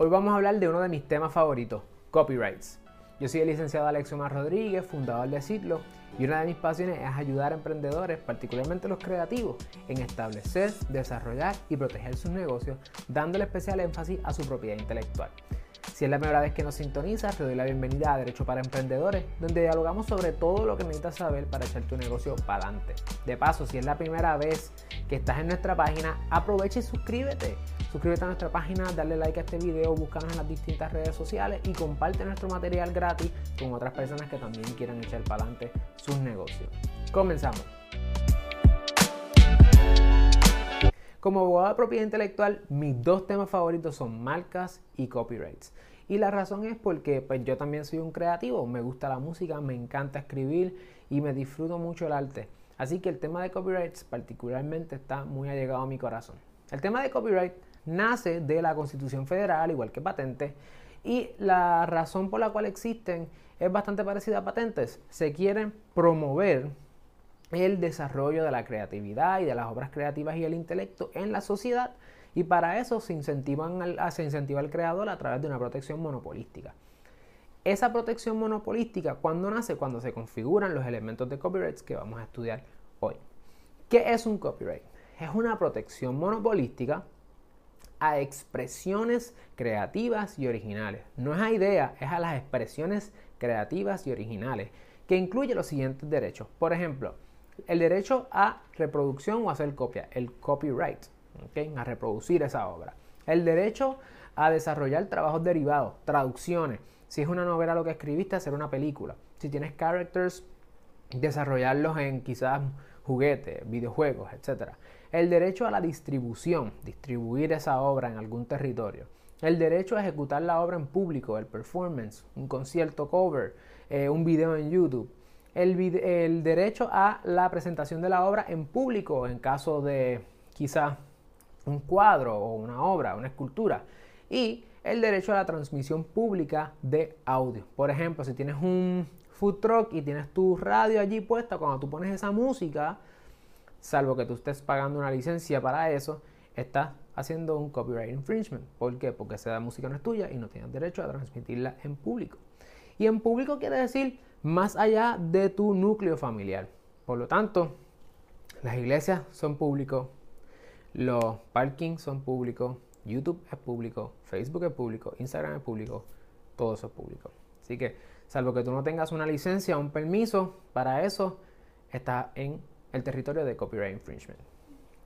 Hoy vamos a hablar de uno de mis temas favoritos, copyrights. Yo soy el licenciado Mar Rodríguez, fundador de Ciclo, y una de mis pasiones es ayudar a emprendedores, particularmente los creativos, en establecer, desarrollar y proteger sus negocios, dándole especial énfasis a su propiedad intelectual. Si es la primera vez que nos sintonizas, te doy la bienvenida a Derecho para Emprendedores, donde dialogamos sobre todo lo que necesitas saber para echar tu negocio para adelante. De paso, si es la primera vez que estás en nuestra página, aprovecha y suscríbete. Suscríbete a nuestra página, dale like a este video, búscanos en las distintas redes sociales y comparte nuestro material gratis con otras personas que también quieran echar para adelante sus negocios. Comenzamos. Como abogado de propiedad intelectual, mis dos temas favoritos son marcas y copyrights. Y la razón es porque pues, yo también soy un creativo, me gusta la música, me encanta escribir y me disfruto mucho el arte. Así que el tema de copyrights particularmente está muy allegado a mi corazón. El tema de copyright nace de la Constitución Federal, igual que patentes, y la razón por la cual existen es bastante parecida a patentes. Se quieren promover el desarrollo de la creatividad y de las obras creativas y el intelecto en la sociedad y para eso se, se incentiva al creador a través de una protección monopolística. Esa protección monopolística, ¿cuándo nace? Cuando se configuran los elementos de copyright que vamos a estudiar hoy. ¿Qué es un copyright? Es una protección monopolística a expresiones creativas y originales. No es a ideas, es a las expresiones creativas y originales, que incluye los siguientes derechos. Por ejemplo, el derecho a reproducción o hacer copia, el copyright, a reproducir esa obra. El derecho a desarrollar trabajos derivados, traducciones. Si es una novela lo que escribiste, hacer una película. Si tienes characters, desarrollarlos en quizás juguetes, videojuegos, etc. El derecho a la distribución, distribuir esa obra en algún territorio. El derecho a ejecutar la obra en público, el performance, un concierto cover, eh, un video en YouTube. El, derecho a la presentación de la obra en público en caso de quizás un cuadro o una obra, una escultura. Y el derecho a la transmisión pública de audio. Por ejemplo, si tienes un food truck y tienes tu radio allí puesta, cuando tú pones esa música, salvo que tú estés pagando una licencia para eso, estás haciendo un copyright infringement. ¿Por qué? Porque esa música no es tuya y no tienes derecho a transmitirla en público. Y en público quiere decir más allá de tu núcleo familiar. Por lo tanto, las iglesias son públicos, los parkings son públicos, YouTube es público, Facebook es público, Instagram es público, todo eso es público. Así que salvo que tú no tengas una licencia un permiso para eso, está en el territorio de copyright infringement.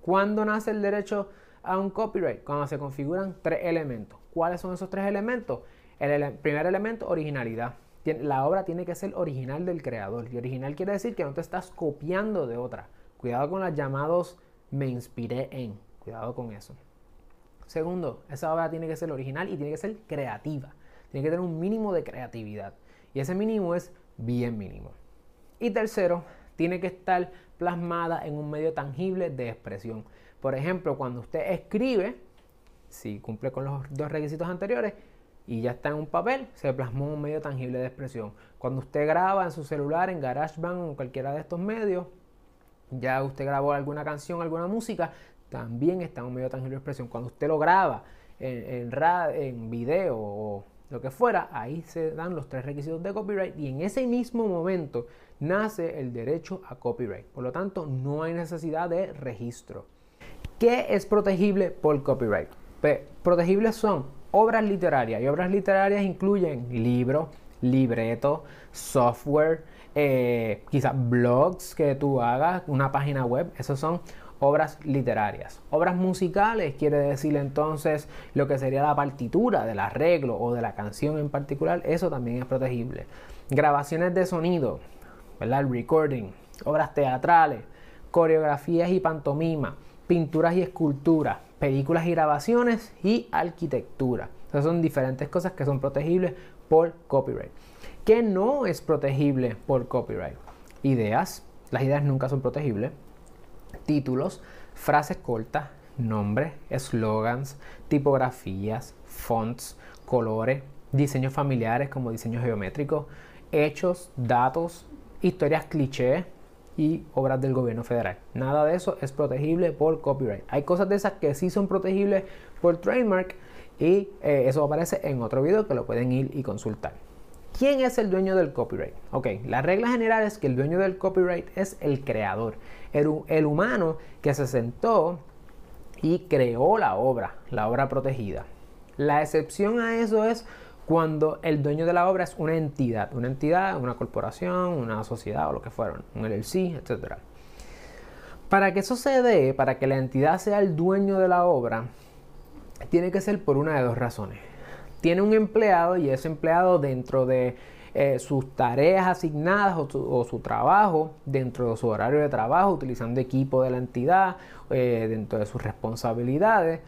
¿Cuándo nace el derecho a un copyright? Cuando se configuran tres elementos. ¿Cuáles son esos tres elementos? El primer elemento, originalidad. La obra tiene que ser original del creador. Y original quiere decir que no te estás copiando de otra. Cuidado con los llamados me inspiré en. Cuidado con eso. Segundo, esa obra tiene que ser original y tiene que ser creativa. Tiene que tener un mínimo de creatividad. Y ese mínimo es bien mínimo. Y tercero, tiene que estar plasmada en un medio tangible de expresión. Por ejemplo, cuando usted escribe, si cumple con los dos requisitos anteriores, y ya está en un papel, se plasmó en un medio tangible de expresión. Cuando usted graba en su celular, en GarageBand o en cualquiera de estos medios, ya usted grabó alguna canción, alguna música, también está en un medio tangible de expresión. Cuando usted lo graba en, en, en video o lo que fuera, ahí se dan los tres requisitos de copyright y en ese mismo momento nace el derecho a copyright. Por lo tanto, no hay necesidad de registro. ¿Qué es protegible por copyright? protegibles son obras literarias y obras literarias incluyen libros, libretos, software, eh, quizás blogs que tú hagas, una página web, esos son obras literarias. Obras musicales quiere decir entonces lo que sería la partitura del arreglo o de la canción en particular, eso también es protegible. Grabaciones de sonido. El recording, obras teatrales, coreografías y pantomima, pinturas y esculturas, películas y grabaciones y arquitectura. Son diferentes cosas que son protegibles por copyright. ¿Qué no es protegible por copyright? Ideas. Las ideas nunca son protegibles. Títulos, frases cortas, nombres, slogans, tipografías, fonts, colores, diseños familiares como diseños geométricos, hechos, datos, historias clichés y obras del gobierno federal. Nada de eso es protegible por copyright. Hay cosas de esas que sí son protegibles por trademark Y eh, eso aparece en otro video que lo pueden ir y consultar. ¿Quién es el dueño del copyright? Ok, la regla general es que el dueño del copyright es el creador, el, humano que se sentó y creó la obra, la obra protegida. La excepción a eso es cuando el dueño de la obra es una entidad, una entidad, una corporación, una sociedad o lo que fueron, un LLC, etc. Para que eso se dé, para que la entidad sea el dueño de la obra, tiene que ser por una de dos razones. Tiene un empleado y ese empleado dentro de eh, sus tareas asignadas o, su trabajo, dentro de su horario de trabajo, utilizando equipo de la entidad, eh, dentro de sus responsabilidades,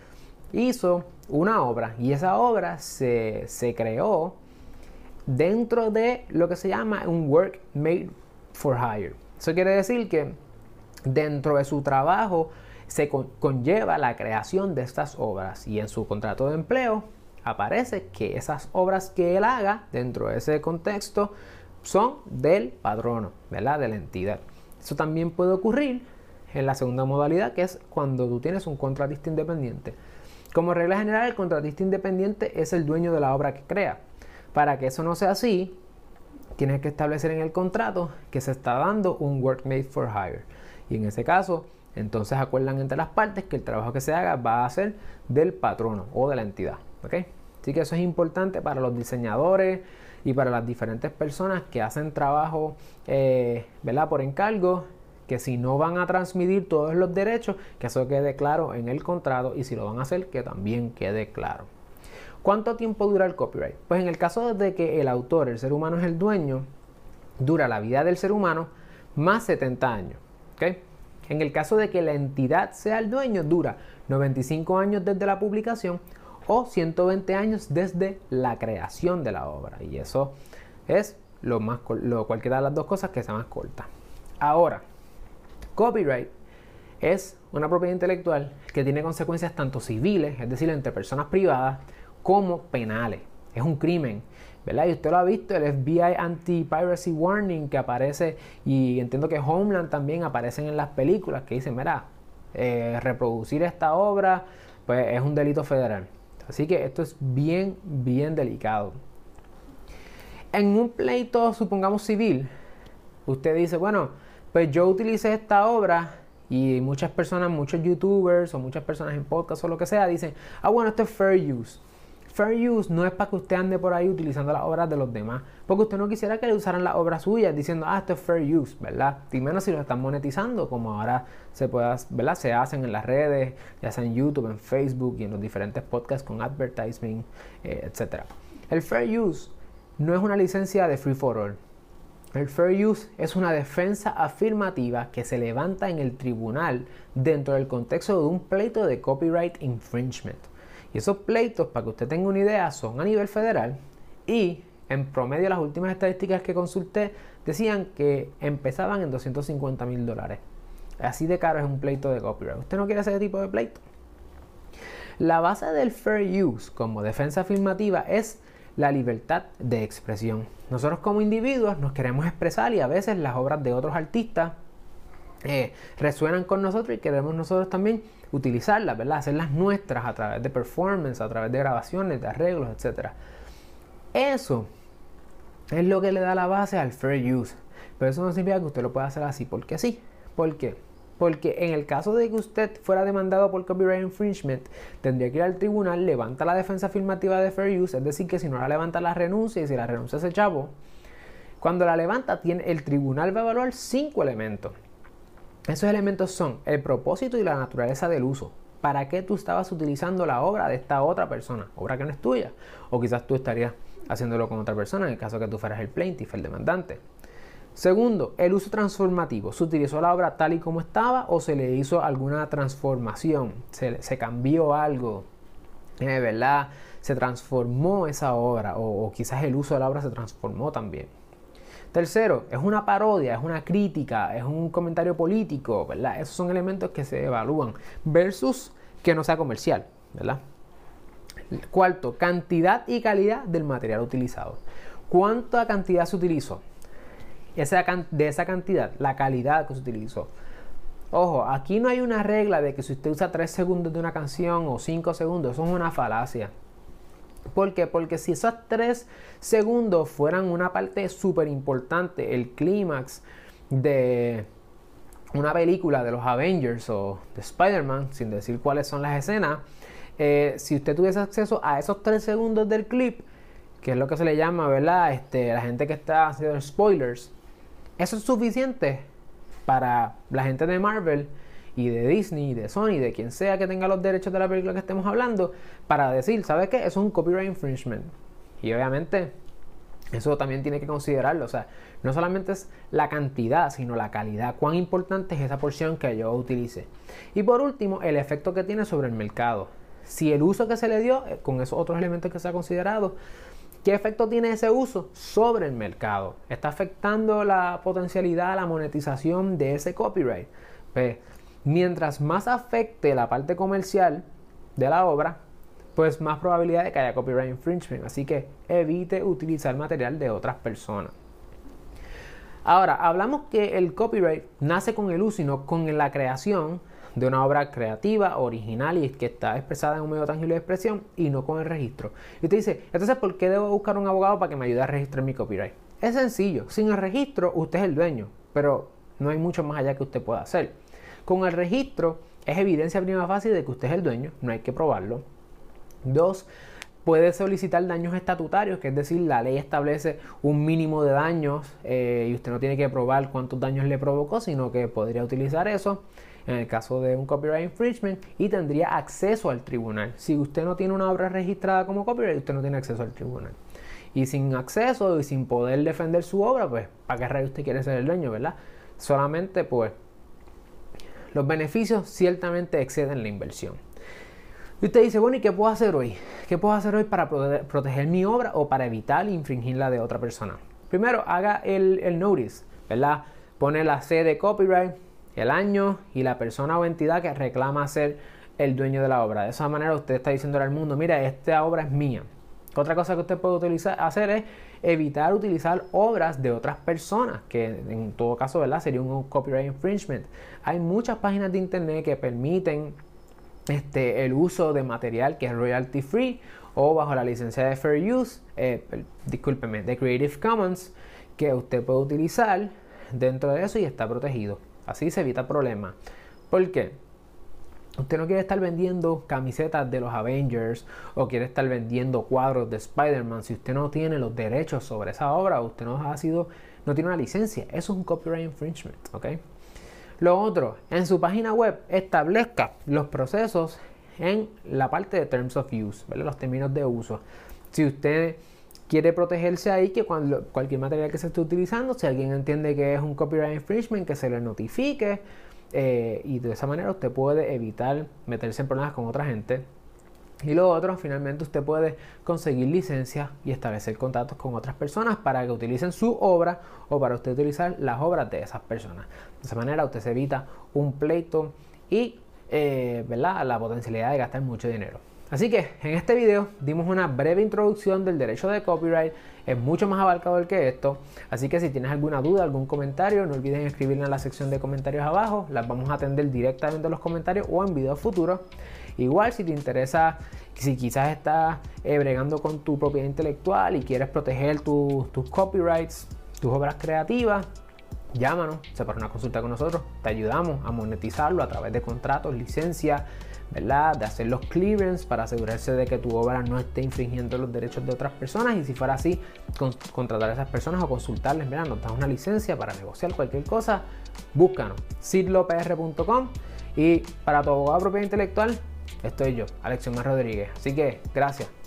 hizo una obra y esa obra se, se creó dentro de lo que se llama un work made for hire. Eso quiere decir que dentro de su trabajo se conlleva la creación de estas obras y en su contrato de empleo aparece que esas obras que él haga dentro de ese contexto son del patrono, ¿verdad? De la entidad. Eso también puede ocurrir en la segunda modalidad, que es cuando tú tienes un contratista independiente. Como regla general, el contratista independiente es el dueño de la obra que crea. Para que eso no sea así, tienes que establecer en el contrato que se está dando un work made for hire. Y en ese caso, entonces acuerdan entre las partes que el trabajo que se haga va a ser del patrono o de la entidad. Así que eso es importante para los diseñadores y para las diferentes personas que hacen trabajo eh, por encargo, que si no van a transmitir todos los derechos, que eso quede claro en el contrato y si lo van a hacer, que también quede claro. ¿Cuánto tiempo dura el copyright? Pues en el caso de que el autor, el ser humano es el dueño, dura la vida del ser humano más 70 años. En el caso de que la entidad sea el dueño, dura 95 años desde la publicación o 120 años desde la creación de la obra. Y eso es lo más lo cualquiera de las dos cosas que sea más corta. Ahora, copyright es una propiedad intelectual que tiene consecuencias tanto civiles, es decir, entre personas privadas, como penales. Es un crimen, ¿verdad? Y usted lo ha visto, el FBI Anti-Piracy Warning que aparece, y entiendo que Homeland también aparecen en las películas que dicen, mira, eh, reproducir esta obra, pues es un delito federal. Así que esto es bien, bien delicado. En un pleito, supongamos civil, usted dice, bueno, pues yo utilicé esta obra y muchas personas, muchos youtubers o muchas personas en podcast o lo que sea dicen, ah, bueno, esto es fair use. Fair use no es para que usted ande por ahí utilizando las obras de los demás, porque usted no quisiera que le usaran las obras suyas diciendo, ah, esto es fair use, ¿verdad? Y menos si lo están monetizando, como ahora se puede, ¿verdad? Se hacen en las redes, ya sea en YouTube, en Facebook y en los diferentes podcasts con advertising, eh, etc. El fair use no es una licencia de free for all. El fair use es una defensa afirmativa que se levanta en el tribunal dentro del contexto de un pleito de copyright infringement. Y esos pleitos, para que usted tenga una idea, son a nivel federal y en promedio las últimas estadísticas que consulté decían que empezaban en 250 mil dólares. Así de caro es un pleito de copyright. ¿Usted no quiere ese tipo de pleito? La base del fair use como defensa afirmativa es la libertad de expresión. Nosotros como individuos nos queremos expresar y a veces las obras de otros artistas eh, resuenan con nosotros y queremos nosotros también utilizarlas, ¿verdad? Hacerlas nuestras a través de performance, a través de grabaciones, de arreglos, etc. Eso es lo que le da la base al fair use. Pero eso no significa que usted lo pueda hacer así porque sí. ¿Por qué? Porque en el caso de que usted fuera demandado por copyright infringement, tendría que ir al tribunal, levanta la defensa afirmativa de fair use, es decir, que si no la levanta la renuncia y si la renuncia se chavo, cuando la levanta, tiene, el tribunal va a evaluar cinco elementos. Esos elementos son el propósito y la naturaleza del uso. ¿Para qué tú estabas utilizando la obra de esta otra persona? Obra que no es tuya. O quizás tú estarías haciéndolo con otra persona, en el caso que tú fueras el plaintiff, el demandante. Segundo, el uso transformativo. ¿Se utilizó la obra tal y como estaba o se le hizo alguna transformación? ¿Se, cambió algo? Eh, ¿Verdad? Se transformó esa obra o quizás el uso de la obra se transformó también. Tercero, es una parodia, es una crítica, es un comentario político, ¿verdad? Esos son elementos que se evalúan versus que no sea comercial, ¿verdad? Cuarto, cantidad y calidad del material utilizado. ¿Cuánta cantidad se utilizó? de esa cantidad, la calidad que se utilizó. Ojo, aquí no hay una regla de que si usted usa 3 segundos de una canción o 5 segundos, eso es una falacia. ¿Por qué? Porque si esos tres segundos fueran una parte súper importante, el clímax de una película de los Avengers o de Spider-Man, sin decir cuáles son las escenas, eh, si usted tuviese acceso a esos tres segundos del clip, que es lo que se le llama, ¿verdad? Este, la gente que está haciendo spoilers, eso es suficiente para la gente de Marvel y de Disney, de Sony, de quien sea que tenga los derechos de la película que estemos hablando, para decir, ¿sabes qué? Es un copyright infringement. Y obviamente eso también tiene que considerarlo. O sea, no solamente es la cantidad, sino la calidad. Cuán importante es esa porción que yo utilice. Y por último, el efecto que tiene sobre el mercado. Si el uso que se le dio, eh, con esos otros elementos que se ha considerado, ¿qué efecto tiene ese uso sobre el mercado? ¿Está afectando la potencialidad, la monetización de ese copyright? Pues, mientras más afecte la parte comercial de la obra, pues más probabilidad de que haya copyright infringement. Así que evite utilizar material de otras personas. Ahora, hablamos que el copyright nace con el uso y no con la creación de una obra creativa, original y que está expresada en un medio tangible de expresión y no con el registro. Y usted dice, entonces, ¿por qué debo buscar un abogado para que me ayude a registrar mi copyright? Es sencillo, sin el registro usted es el dueño, pero no hay mucho más allá que usted pueda hacer. Con el registro es evidencia prima fácil de que usted es el dueño, no hay que probarlo. Dos, puede solicitar daños estatutarios, que es decir, la ley establece un mínimo de daños eh, y usted no tiene que probar cuántos daños le provocó, sino que podría utilizar eso en el caso de un copyright infringement y tendría acceso al tribunal. Si usted no tiene una obra registrada como copyright, usted no tiene acceso al tribunal. Y sin acceso y sin poder defender su obra, pues, ¿para qué rey usted quiere ser el dueño, verdad? Solamente, pues, los beneficios ciertamente exceden la inversión. Y usted dice, bueno, ¿y qué puedo hacer hoy? ¿Qué puedo hacer hoy para proteger mi obra o para evitar infringir la de otra persona? Primero, haga el, el notice, ¿verdad? Pone la C de copyright, el año y la persona o entidad que reclama ser el dueño de la obra. De esa manera usted está diciendo al mundo, mira, esta obra es mía. Otra cosa que usted puede utilizar, hacer es evitar utilizar obras de otras personas, que en todo caso sería un copyright infringement. Hay muchas páginas de internet que permiten este, el uso de material que es royalty free o bajo la licencia de Fair Use, eh, de Creative Commons, que usted puede utilizar dentro de eso y está protegido. Así se evita problemas. ¿Por qué? Usted no quiere estar vendiendo camisetas de los Avengers o quiere estar vendiendo cuadros de Spider-Man si usted no tiene los derechos sobre esa obra, usted no ha sido, no tiene una licencia. Eso es un copyright infringement, ¿ok? Lo otro, en su página web establezca los procesos en la parte de Terms of Use, los términos de uso. Si usted quiere protegerse ahí, que cuando cualquier material que se esté utilizando, si alguien entiende que es un copyright infringement, que se le notifique. Eh, y de esa manera usted puede evitar meterse en problemas con otra gente y lo otro, finalmente usted puede conseguir licencia y establecer contactos con otras personas para que utilicen su obra o para usted utilizar las obras de esas personas. De esa manera usted se evita un pleito y eh, la potencialidad de gastar mucho dinero. Así que en este video dimos una breve introducción del derecho de copyright, es mucho más abarcador que esto, así que si tienes alguna duda, algún comentario, no olviden escribirla en la sección de comentarios abajo, las vamos a atender directamente en los comentarios o en videos futuros. Igual si te interesa, si quizás estás eh, bregando con tu propiedad intelectual y quieres proteger tus copyrights, tus obras creativas, llámanos, se para una consulta con nosotros, te ayudamos a monetizarlo a través de contratos, licencias, ¿verdad? De hacer los clearance para asegurarse de que tu obra no esté infringiendo los derechos de otras personas y si fuera así, contratar a esas personas o consultarles, mira, nos das una licencia para negociar cualquier cosa, búscanos, sidlopr.com y para tu abogado propiedad intelectual, estoy yo, Alexiomar Rodríguez. Así que, gracias.